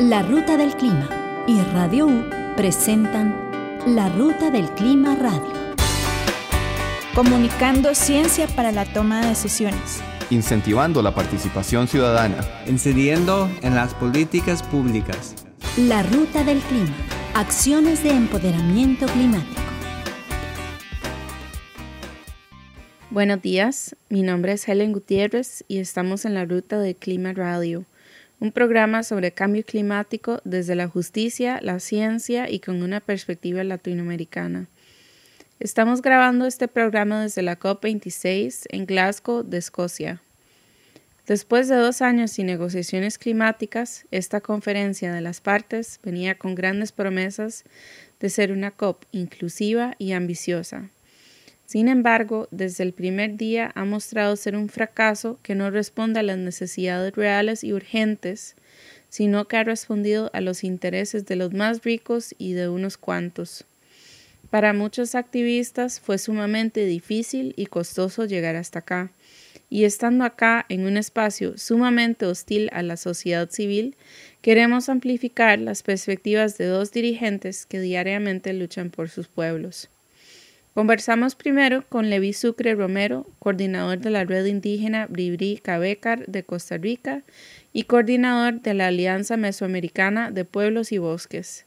La Ruta del Clima y Radio U presentan La Ruta del Clima Radio. Comunicando ciencia para la toma de decisiones. Incentivando la participación ciudadana. Incidiendo en las políticas públicas. La Ruta del Clima. Acciones de empoderamiento climático. Buenos días, mi nombre es Helen Gutiérrez y estamos en la Ruta del Clima Radio un programa sobre cambio climático desde la justicia, la ciencia y con una perspectiva latinoamericana. Estamos grabando este programa desde la COP26 en Glasgow, de Escocia. Después de dos años sin negociaciones climáticas, esta conferencia de las partes venía con grandes promesas de ser una COP inclusiva y ambiciosa. Sin embargo, desde el primer día ha mostrado ser un fracaso que no responde a las necesidades reales y urgentes, sino que ha respondido a los intereses de los más ricos y de unos cuantos. Para muchos activistas fue sumamente difícil y costoso llegar hasta acá, y estando acá en un espacio sumamente hostil a la sociedad civil, queremos amplificar las perspectivas de dos dirigentes que diariamente luchan por sus pueblos. Conversamos primero con Levi Sucre Romero, coordinador de la red indígena Bribri Cabecar de Costa Rica y coordinador de la Alianza Mesoamericana de Pueblos y Bosques.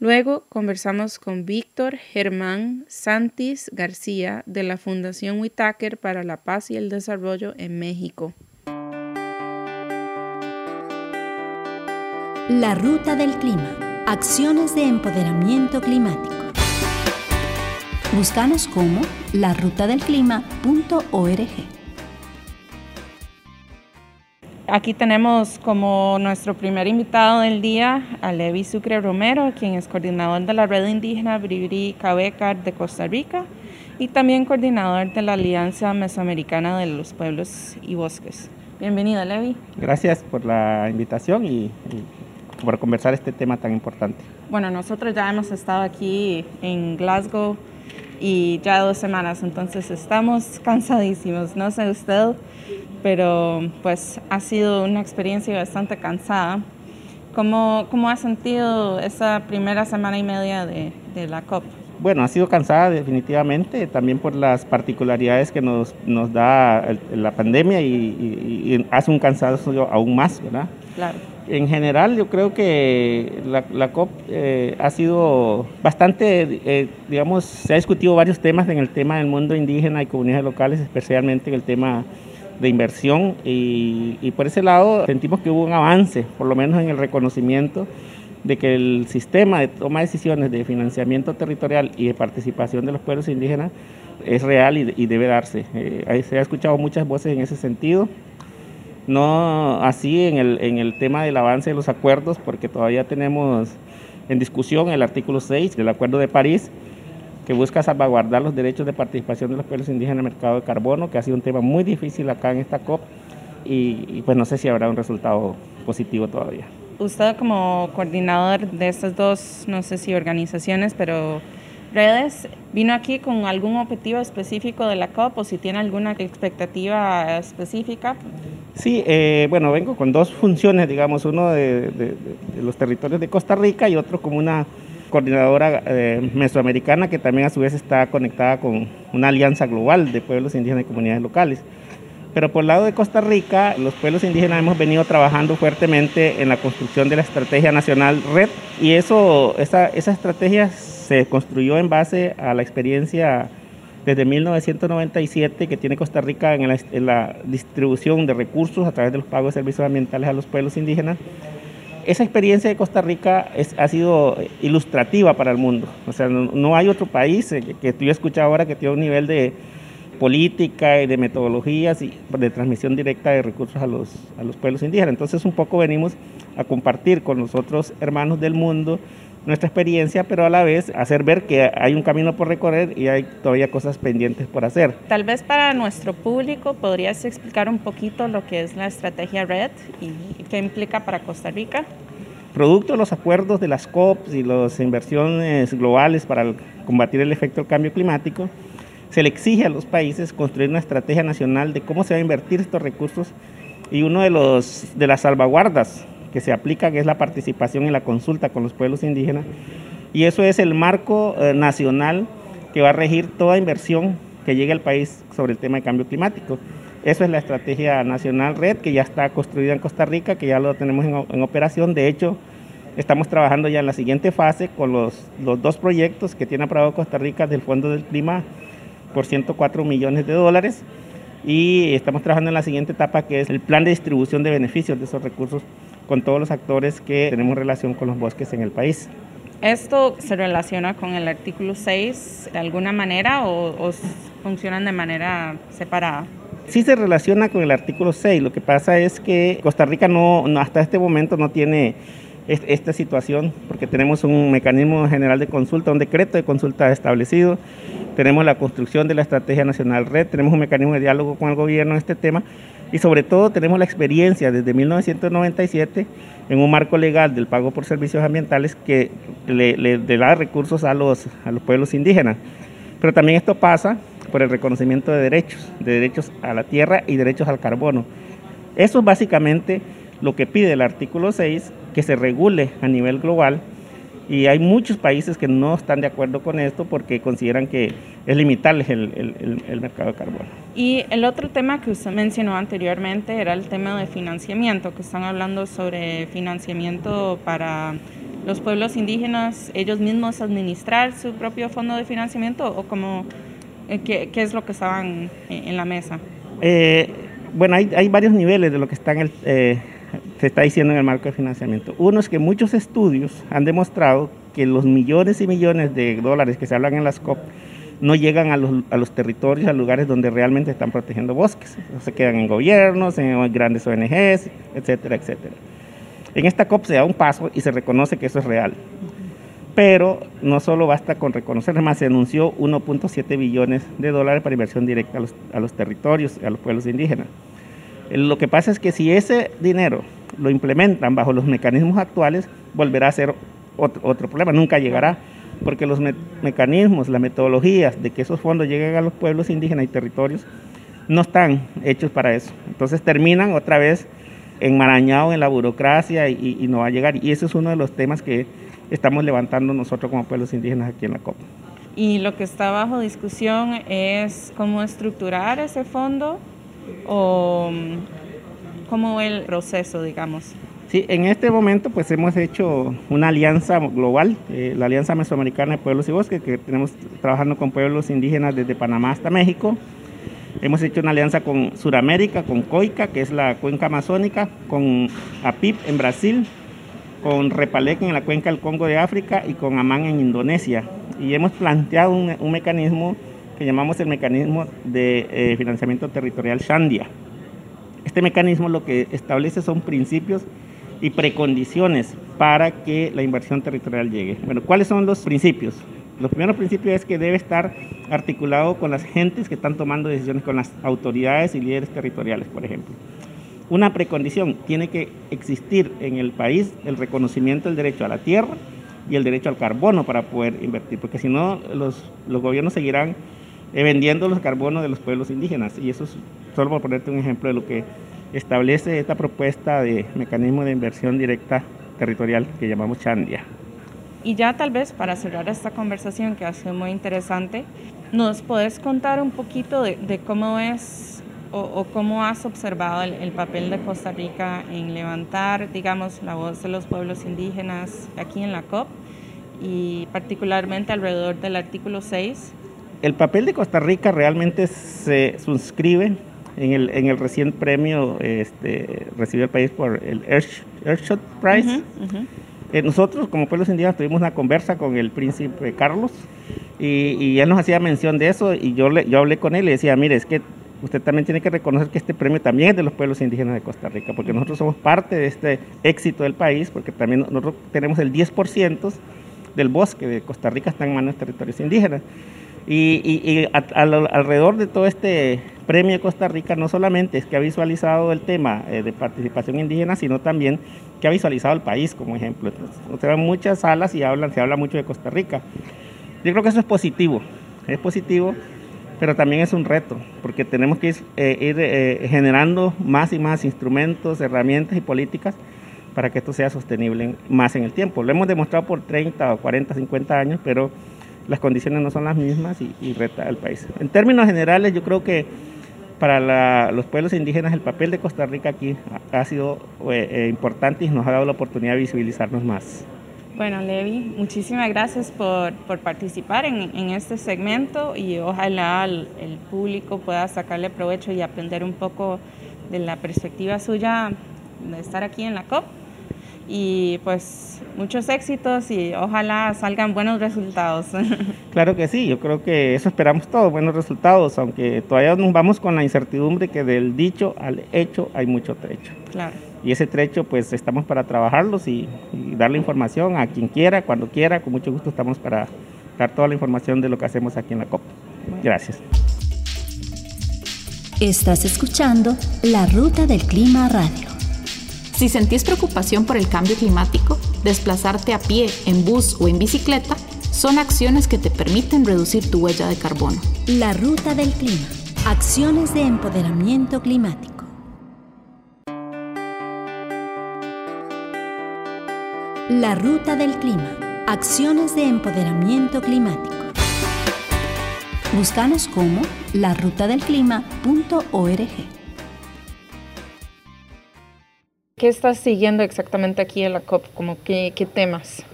Luego conversamos con Víctor Germán Santis García de la Fundación Whitaker para la Paz y el Desarrollo en México. La Ruta del Clima. Acciones de empoderamiento climático. Búscanos como larutadelclima.org. Aquí tenemos como nuestro primer invitado del día a Levi Sucre Romero, quien es coordinador de la red indígena Bribri Cabecar de Costa Rica y también coordinador de la Alianza Mesoamericana de los Pueblos y Bosques. Bienvenido, Levi. Gracias por la invitación y, y por conversar este tema tan importante. Bueno, nosotros ya hemos estado aquí en Glasgow y ya dos semanas, entonces estamos cansadísimos, no sé usted, pero pues ha sido una experiencia bastante cansada. ¿Cómo, cómo ha sentido esa primera semana y media de, de la COP? Bueno, ha sido cansada definitivamente, también por las particularidades que nos, nos da la pandemia y, y, y hace un cansancio aún más, ¿verdad? Claro en general yo creo que la, COP eh, ha sido bastante, eh, digamos, se ha discutido varios temas en el tema del mundo indígena y comunidades locales, especialmente en el tema de inversión y, y, por ese lado sentimos que hubo un avance, por lo menos en el reconocimiento de que el sistema de toma de decisiones de financiamiento territorial y de participación de los pueblos indígenas es real y, debe darse. Eh, se ha escuchado muchas voces en ese sentido no así en el, en el tema del avance de los acuerdos, porque todavía tenemos en discusión el artículo 6 del Acuerdo de París, que busca salvaguardar los derechos de participación de los pueblos indígenas en el mercado de carbono, que ha sido un tema muy difícil acá en esta COP, y pues no sé si habrá un resultado positivo todavía. Usted como coordinador de estas dos, no sé si organizaciones, pero redes, ¿vino aquí con algún objetivo específico de la COP o si tiene alguna expectativa específica? Sí, eh, bueno, vengo con dos funciones, digamos, uno de, los territorios de Costa Rica y otro como una coordinadora eh, mesoamericana que también a su vez está conectada con una alianza global de pueblos indígenas y comunidades locales. Pero por el lado de Costa Rica, los pueblos indígenas hemos venido trabajando fuertemente en la construcción de la Estrategia Nacional Red y eso, esa, esa estrategia se construyó en base a la experiencia desde 1997 que tiene Costa Rica en la, en la, distribución de recursos a través de los pagos de servicios ambientales a los pueblos indígenas. Esa experiencia de Costa Rica es, ha sido ilustrativa para el mundo. O sea, no, hay otro país eh, que, que tú escuchado ahora que tiene un nivel de política y de metodologías y de transmisión directa de recursos a los, a los pueblos indígenas. Entonces un poco venimos a compartir con los otros hermanos del mundo nuestra experiencia, pero a la vez hacer ver que hay un camino por recorrer y hay todavía cosas pendientes por hacer. Tal vez para nuestro público podrías explicar un poquito lo que es la estrategia RED y qué implica para Costa Rica. Producto de los acuerdos de las COPs y las inversiones globales para combatir el efecto del cambio climático, se le exige a los países construir una estrategia nacional de cómo se va a invertir estos recursos y uno de los de las salvaguardas que se aplican es la participación en la consulta con los pueblos indígenas y eso es el marco eh, nacional que va a regir toda inversión que llegue al país sobre el tema de cambio climático. Eso es la estrategia nacional red que ya está construida en Costa Rica, que ya lo tenemos en, operación. De hecho, estamos trabajando ya en la siguiente fase con los, los dos proyectos que tiene aprobado Costa Rica del Fondo del Clima por 104 millones de dólares y estamos trabajando en la siguiente etapa que es el plan de distribución de beneficios de esos recursos con todos los actores que tenemos relación con los bosques en el país. ¿Esto se relaciona con el artículo 6 de alguna manera o, o funcionan de manera separada? Sí se relaciona con el artículo 6, lo que pasa es que Costa Rica no, hasta este momento no tiene esta situación porque tenemos un mecanismo general de consulta, un decreto de consulta establecido, tenemos la construcción de la Estrategia Nacional Red, tenemos un mecanismo de diálogo con el gobierno en este tema y sobre todo tenemos la experiencia desde 1997 en un marco legal del pago por servicios ambientales que le, da recursos a los, a los pueblos indígenas. Pero también esto pasa por el reconocimiento de derechos, de derechos a la tierra y derechos al carbono. Eso es básicamente lo que pide el artículo 6, que se regule a nivel global y hay muchos países que no están de acuerdo con esto porque consideran que es limitarles el, el, mercado de carbono. Y el otro tema que usted mencionó anteriormente era el tema de financiamiento, que están hablando sobre financiamiento para los pueblos indígenas, ellos mismos administrar su propio fondo de financiamiento o como eh, ¿Qué, es lo que estaban en la mesa? Eh, bueno, hay, hay, varios niveles de lo que están eh, se está diciendo en el marco de financiamiento. Uno es que muchos estudios han demostrado que los millones y millones de dólares que se hablan en las COP no llegan a los, a los territorios, a lugares donde realmente están protegiendo bosques. Se quedan en gobiernos, en grandes ONGs, etcétera, etcétera. En esta COP se da un paso y se reconoce que eso es real pero no solo basta con reconocer, además se anunció 1.7 billones de dólares para inversión directa a los, a los territorios, a los pueblos indígenas. Lo que pasa es que si ese dinero lo implementan bajo los mecanismos actuales, volverá a ser otro, problema, nunca llegará, porque los mecanismos, las metodologías de que esos fondos lleguen a los pueblos indígenas y territorios no están hechos para eso. Entonces terminan otra vez enmarañados en la burocracia y, y no va a llegar. Y ese es uno de los temas que estamos levantando nosotros como pueblos indígenas aquí en la COP. Y lo que está bajo discusión es cómo estructurar ese fondo o mm, cómo el proceso, digamos. Sí, en este momento pues hemos hecho una alianza global, eh, la Alianza Mesoamericana de Pueblos y Bosques, que tenemos trabajando con pueblos indígenas desde Panamá hasta México. Hemos hecho una alianza con Suramérica, con COICA, que es la cuenca amazónica, con APIP en Brasil, con Repalec en la cuenca del Congo de África y con Amán en Indonesia. Y hemos planteado un, mecanismo que llamamos el mecanismo de eh, financiamiento territorial Shandia. Este mecanismo lo que establece son principios y precondiciones para que la inversión territorial llegue. Bueno, ¿cuáles son los principios? Los primeros principios es que debe estar articulado con las gentes que están tomando decisiones, con las autoridades y líderes territoriales, por ejemplo una precondición, tiene que existir en el país el reconocimiento del derecho a la tierra y el derecho al carbono para poder invertir, porque si no los, los gobiernos seguirán vendiendo los carbonos de los pueblos indígenas. Y eso es solo por ponerte un ejemplo de lo que establece esta propuesta de mecanismo de inversión directa territorial que llamamos Chandia. Y ya tal vez para cerrar esta conversación que ha sido muy interesante, ¿nos puedes contar un poquito de, de cómo es o, cómo has observado el, papel de Costa Rica en levantar, digamos, la voz de los pueblos indígenas aquí en la COP y particularmente alrededor del artículo 6? El papel de Costa Rica realmente se suscribe en el, en el recién premio este, recibido el país por el Earthshot Prize. Eh, nosotros como pueblos indígenas tuvimos una conversa con el príncipe Carlos y, y, él nos hacía mención de eso y yo, le, yo hablé con él y decía, mire, es que usted también tiene que reconocer que este premio también es de los pueblos indígenas de Costa Rica, porque nosotros somos parte de este éxito del país, porque también nosotros tenemos el 10% del bosque de Costa Rica está en manos de territorios indígenas. Y, alrededor de todo este premio de Costa Rica, no solamente es que ha visualizado el tema eh, de participación indígena, sino también que ha visualizado el país como ejemplo. Entonces, se van muchas salas y hablan, se habla mucho de Costa Rica. Yo creo que eso es positivo, es positivo pero también es un reto, porque tenemos que ir, eh, eh, generando más y más instrumentos, herramientas y políticas para que esto sea sostenible más en el tiempo. Lo hemos demostrado por 30 o 40, 50 años, pero las condiciones no son las mismas y, reta al país. En términos generales, yo creo que para los pueblos indígenas el papel de Costa Rica aquí ha, sido eh, eh, importante y nos ha dado la oportunidad de visibilizarnos más. Bueno, Levi, muchísimas gracias por, participar en, este segmento y ojalá el, el, público pueda sacarle provecho y aprender un poco de la perspectiva suya de estar aquí en la COP y pues muchos éxitos y ojalá salgan buenos resultados. Claro que sí, yo creo que eso esperamos todos, buenos resultados, aunque todavía nos vamos con la incertidumbre que del dicho al hecho hay mucho trecho. Claro. Y ese trecho pues estamos para trabajarlos y, y darle información a quien quiera, cuando quiera, con mucho gusto estamos para dar toda la información de lo que hacemos aquí en la COP. Gracias. Estás escuchando La Ruta del Clima Radio. Si sentís preocupación por el cambio climático, desplazarte a pie, en bus o en bicicleta son acciones que te permiten reducir tu huella de carbono. La ruta del clima. Acciones de empoderamiento climático. La ruta del clima. Acciones de empoderamiento climático. Búscanos como larutadelclima.org. ¿Qué estás siguiendo exactamente aquí en la COP? Como qué, qué temas?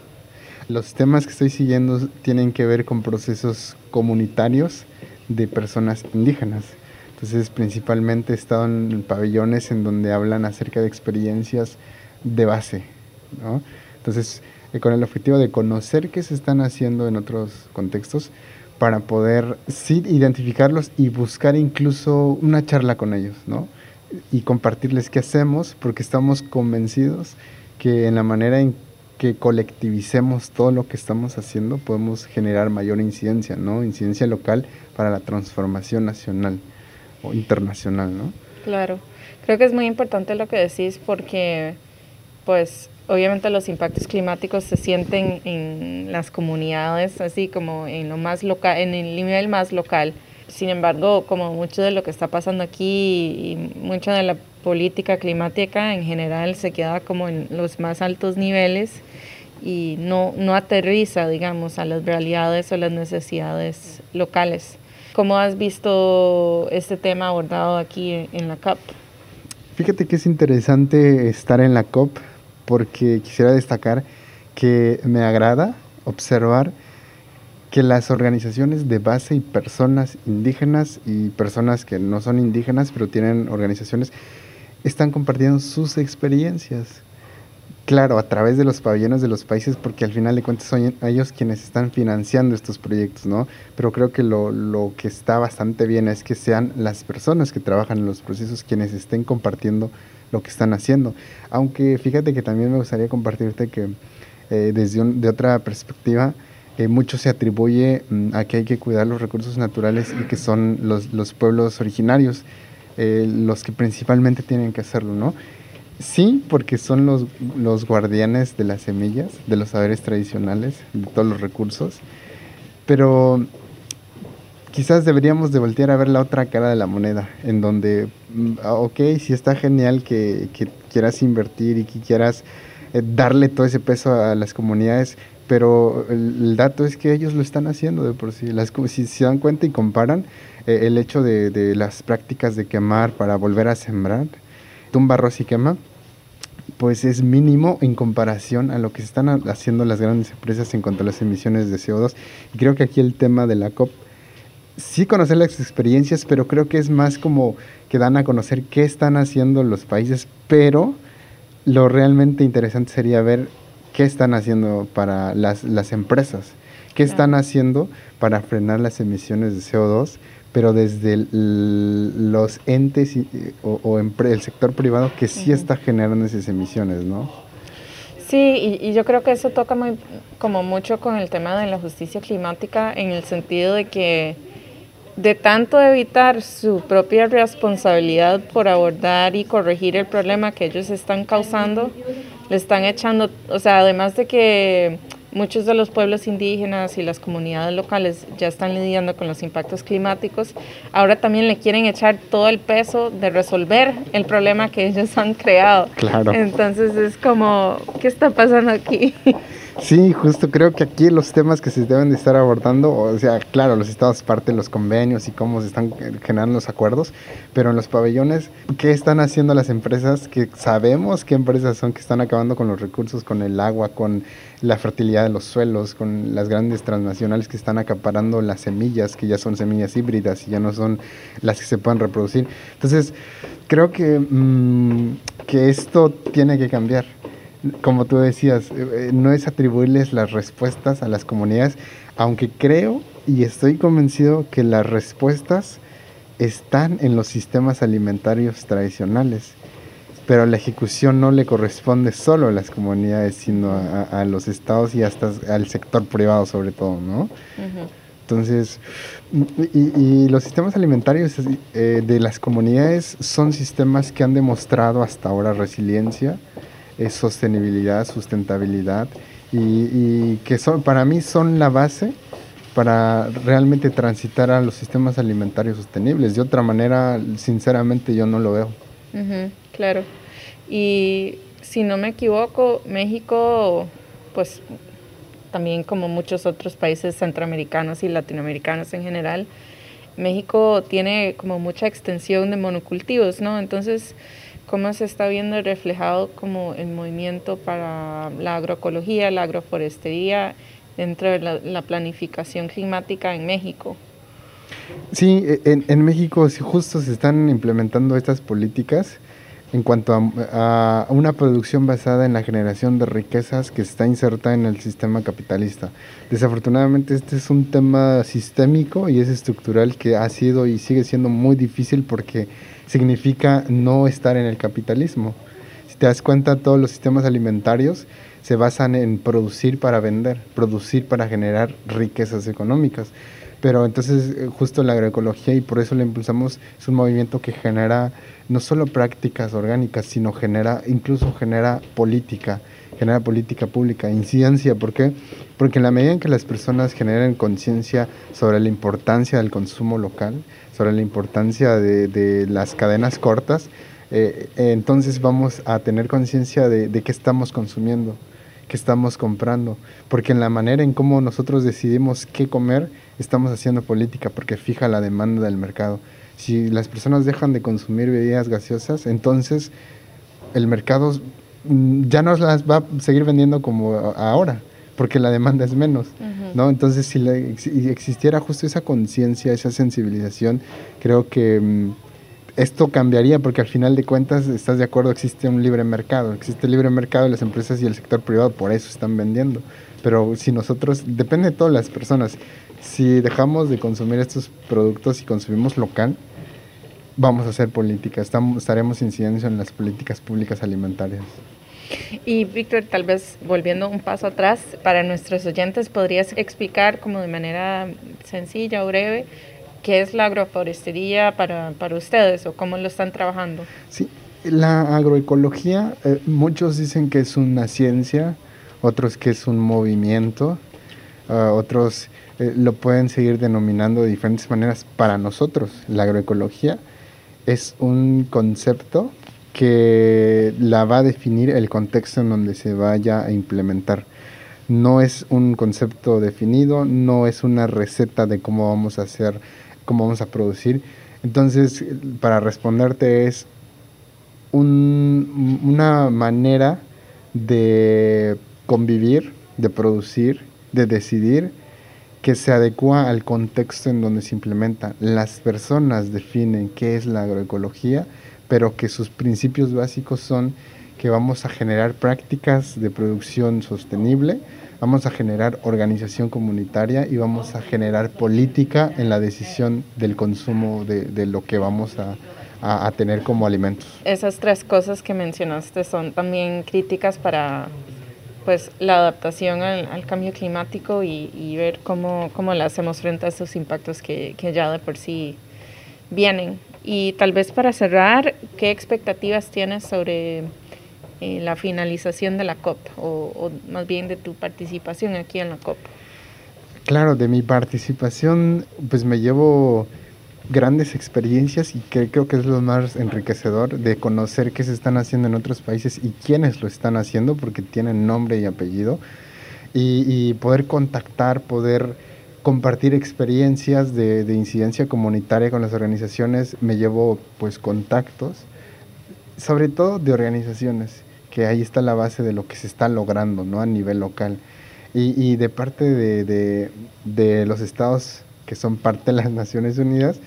Los temas que estoy siguiendo tienen que ver con procesos comunitarios de personas indígenas. Entonces, principalmente he estado en pabellones en donde hablan acerca de experiencias de base, ¿no? Entonces, eh, con el objetivo de conocer qué se están haciendo en otros contextos para poder sí identificarlos y buscar incluso una charla con ellos, ¿no? Y compartirles qué hacemos, porque estamos convencidos que en la manera en que colectivicemos todo lo que estamos haciendo podemos generar mayor incidencia, ¿no? Incidencia local para la transformación nacional o internacional, ¿no? Claro. Creo que es muy importante lo que decís porque pues obviamente los impactos climáticos se sienten en las comunidades, así como en lo más local, en el nivel más local. Sin embargo, como mucho de lo que está pasando aquí y mucha de la política climática en general se queda como en los más altos niveles y no, no aterriza, digamos, a las realidades o las necesidades locales. ¿Cómo has visto este tema abordado aquí en la COP? Fíjate que es interesante estar en la COP porque quisiera destacar que me agrada observar que las organizaciones de base y personas indígenas y personas que no son indígenas pero tienen organizaciones están compartiendo sus experiencias. Claro, a través de los pabellones de los países, porque al final de cuentas son ellos quienes están financiando estos proyectos, ¿no? Pero creo que lo, lo que está bastante bien es que sean las personas que trabajan en los procesos quienes estén compartiendo lo que están haciendo. Aunque fíjate que también me gustaría compartirte que eh, desde de otra perspectiva, mucho se atribuye mm, a que hay que cuidar los recursos naturales y que son los, los pueblos originarios eh, los que principalmente tienen que hacerlo, ¿no? Sí, porque son los, los guardianes de las semillas, de los saberes tradicionales, de todos los recursos, pero quizás deberíamos de voltear a ver la otra cara de la moneda, en donde, mm, ah, ok, si está genial que, que quieras invertir y que quieras eh, darle todo ese peso a las comunidades, pero el, dato es que ellos lo están haciendo de por sí. Las, si se dan cuenta y comparan eh, el hecho de, las prácticas de quemar para volver a sembrar, tumba arroz y quema, pues es mínimo en comparación a lo que están haciendo las grandes empresas en cuanto a las emisiones de CO2. Y creo que aquí el tema de la COP, sí conocer las experiencias, pero creo que es más como que dan a conocer qué están haciendo los países, pero lo realmente interesante sería ver qué están haciendo para las, las empresas, qué están haciendo para frenar las emisiones de CO2, pero desde los entes o, el sector privado que sí está generando esas emisiones, ¿no? Sí, y, yo creo que eso toca muy, como mucho con el tema de la justicia climática en el sentido de que de tanto evitar su propia responsabilidad por abordar y corregir el problema que ellos están causando, le están echando, o sea, además de que muchos de los pueblos indígenas y las comunidades locales ya están lidiando con los impactos climáticos, ahora también le quieren echar todo el peso de resolver el problema que ellos han creado. Claro. Entonces es como, ¿qué está pasando aquí? Sí, justo creo que aquí los temas que se deben de estar abordando, o sea, claro, los estados parten los convenios y cómo se están generando los acuerdos, pero en los pabellones, ¿qué están haciendo las empresas? Que sabemos qué empresas son que están acabando con los recursos, con el agua, con la fertilidad de los suelos, con las grandes transnacionales que están acaparando las semillas, que ya son semillas híbridas y ya no son las que se pueden reproducir. Entonces, creo que, mm, que esto tiene que cambiar como tú decías, eh, eh, no es atribuirles las respuestas a las comunidades, aunque creo y estoy convencido que las respuestas están en los sistemas alimentarios tradicionales, pero la ejecución no le corresponde solo a las comunidades, sino a, los estados y hasta al sector privado sobre todo, ¿no? Entonces, y, los sistemas alimentarios eh, de las comunidades son sistemas que han demostrado hasta ahora resiliencia, es sostenibilidad, sustentabilidad y, que son, para mí son la base para realmente transitar a los sistemas alimentarios sostenibles. De otra manera, sinceramente, yo no lo veo. Claro. Y si no me equivoco, México, pues también como muchos otros países centroamericanos y latinoamericanos en general, México tiene como mucha extensión de monocultivos, ¿no? Entonces, cómo se está viendo reflejado como el movimiento para la agroecología, la agroforestería dentro de la, planificación climática en México. Sí, en, en, México justo se están implementando estas políticas en cuanto a, a, una producción basada en la generación de riquezas que está inserta en el sistema capitalista. Desafortunadamente este es un tema sistémico y es estructural que ha sido y sigue siendo muy difícil porque significa no estar en el capitalismo. Si te das cuenta, todos los sistemas alimentarios se basan en producir para vender, producir para generar riquezas económicas. Pero entonces eh, justo la agroecología, y por eso lo impulsamos, es un movimiento que genera no solo prácticas orgánicas, sino genera, incluso genera política, genera política pública, incidencia. ¿Por qué? Porque en la medida en que las personas generen conciencia sobre la importancia del consumo local, sobre la importancia de, las cadenas cortas, eh, entonces vamos a tener conciencia de, de qué estamos consumiendo, qué estamos comprando, porque en la manera en cómo nosotros decidimos qué comer, estamos haciendo política, porque fija la demanda del mercado. Si las personas dejan de consumir bebidas gaseosas, entonces el mercado mm, ya no las va a seguir vendiendo como ahora, porque la demanda es menos. ¿no? Entonces, si, existiera justo esa conciencia, esa sensibilización, creo que mm, esto cambiaría porque al final de cuentas, estás de acuerdo, existe un libre mercado, existe el libre mercado y las empresas y el sector privado por eso están vendiendo. Pero si nosotros, depende de todas las personas, si dejamos de consumir estos productos y consumimos local, vamos a hacer política, estamos, estaremos incidiendo en las políticas públicas alimentarias. Y Víctor, tal vez volviendo un paso atrás, para nuestros oyentes, ¿podrías explicar como de manera sencilla o breve qué es la agroforestería para, para ustedes o cómo lo están trabajando? Sí, la agroecología, eh, muchos dicen que es una ciencia, otros que es un movimiento, ah, otros eh, lo pueden seguir denominando de diferentes maneras. Para nosotros, la agroecología es un concepto que la va a definir el contexto en donde se vaya a implementar. No es un concepto definido, no es una receta de cómo vamos a hacer, cómo vamos a producir. Entonces, para responderte es una manera de convivir, de producir, de decidir que se adecua al contexto en donde se implementa. Las personas definen qué es la agroecología pero que sus principios básicos son que vamos a generar prácticas de producción sostenible, vamos a generar organización comunitaria y vamos a generar política en la decisión del consumo de, lo que vamos a, tener como alimentos. Esas tres cosas que mencionaste son también críticas para pues, la adaptación al, cambio climático y, ver cómo, cómo le hacemos frente a esos impactos que, que ya de por sí vienen. Y tal vez para cerrar, ¿qué expectativas tienes sobre eh, la finalización de la COP o, más bien de tu participación aquí en la COP. Claro, de mi participación pues me llevo grandes experiencias y que creo que es lo más enriquecedor de conocer qué se están haciendo en otros países y quiénes lo están haciendo porque tienen nombre y apellido y, poder contactar, poder compartir experiencias de, incidencia comunitaria con las organizaciones, me llevo pues contactos, sobre todo de organizaciones, que ahí está la base de lo que se está logrando ¿no? a nivel local. Y, de parte de, de los estados que son parte de las Naciones Unidas,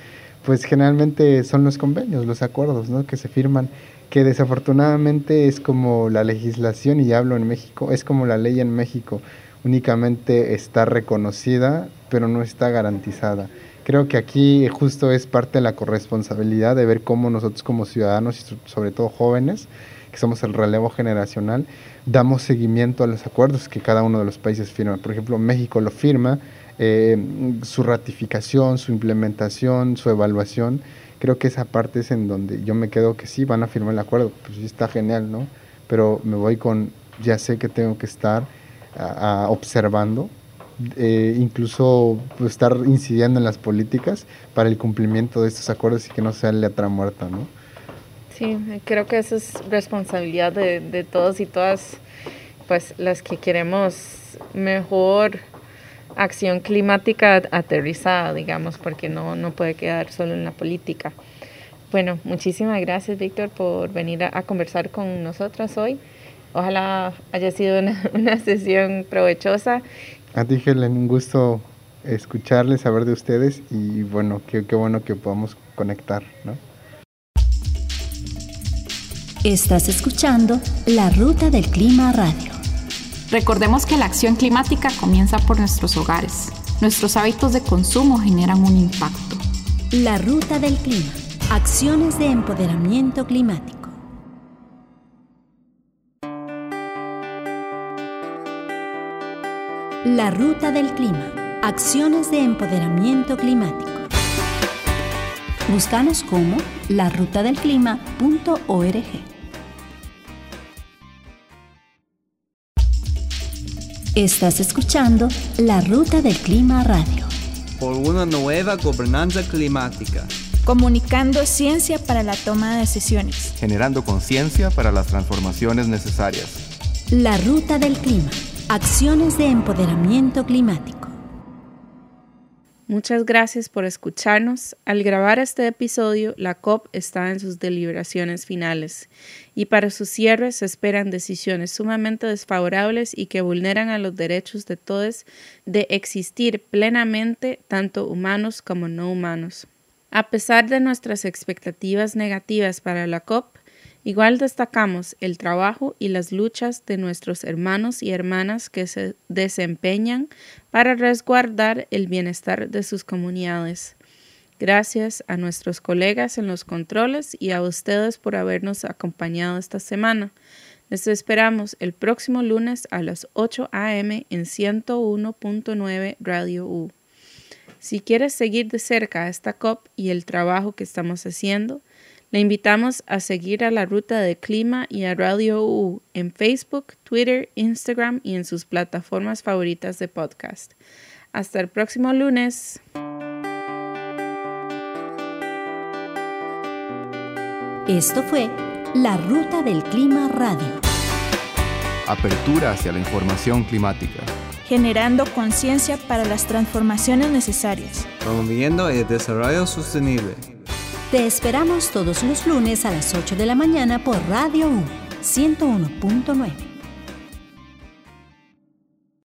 pues generalmente son los convenios, los acuerdos ¿no? que se firman, que desafortunadamente es como la legislación, y hablo en México, es como la ley en México, únicamente está reconocida, pero no está garantizada. Creo que aquí justo es parte de la corresponsabilidad de ver cómo nosotros como ciudadanos, y sobre todo jóvenes, que somos el relevo generacional, damos seguimiento a los acuerdos que cada uno de los países firma. Por ejemplo, México lo firma, eh, su ratificación, su implementación, su evaluación. Creo que esa parte es en donde yo me quedo que sí, van a firmar el acuerdo, pues sí está genial, ¿no? Pero me voy con, ya sé que tengo que estar observando, eh, incluso pues, estar incidiendo en las políticas para el cumplimiento de estos acuerdos y que no sea letra muerta, ¿no? Sí, creo que esa es responsabilidad de, de todos y todas, pues las que queremos mejor acción climática aterrizada, digamos, porque no, no puede quedar solo en la política. Bueno, muchísimas gracias, Víctor, por venir a, conversar con nosotros hoy. Ojalá haya sido una, sesión provechosa. A ti, Helen, un gusto escucharles, saber de ustedes y bueno, qué, qué bueno que podamos conectar, ¿no? Estás escuchando La Ruta del Clima Radio. Recordemos que la acción climática comienza por nuestros hogares. Nuestros hábitos de consumo generan un impacto. La ruta del clima. Acciones de empoderamiento climático. La ruta del clima. Acciones de empoderamiento climático. Búscanos como larutadelclima.org. Estás escuchando La Ruta del Clima Radio. Por una nueva gobernanza climática. Comunicando ciencia para la toma de decisiones. Generando conciencia para las transformaciones necesarias. La Ruta del Clima. Acciones de empoderamiento climático. Muchas gracias por escucharnos. Al grabar este episodio, la COP está en sus deliberaciones finales y para su cierre se esperan decisiones sumamente desfavorables y que vulneran a los derechos de todos de existir plenamente, tanto humanos como no humanos. A pesar de nuestras expectativas negativas para la COP, Igual destacamos el trabajo y las luchas de nuestros hermanos y hermanas que se desempeñan para resguardar el bienestar de sus comunidades. Gracias a nuestros colegas en los controles y a ustedes por habernos acompañado esta semana. Les esperamos el próximo lunes a las 8 a.m. en 101.9 Radio U. Si quieres seguir de cerca esta COP y el trabajo que estamos haciendo, le invitamos a seguir a la Ruta de Clima y a Radio U en Facebook, Twitter, Instagram y en sus plataformas favoritas de podcast. Hasta el próximo lunes. Esto fue La Ruta del Clima Radio. Apertura hacia la información climática. Generando conciencia para las transformaciones necesarias. Promoviendo el desarrollo sostenible. Te esperamos todos los lunes a las 8 de la mañana por Radio U 101.9.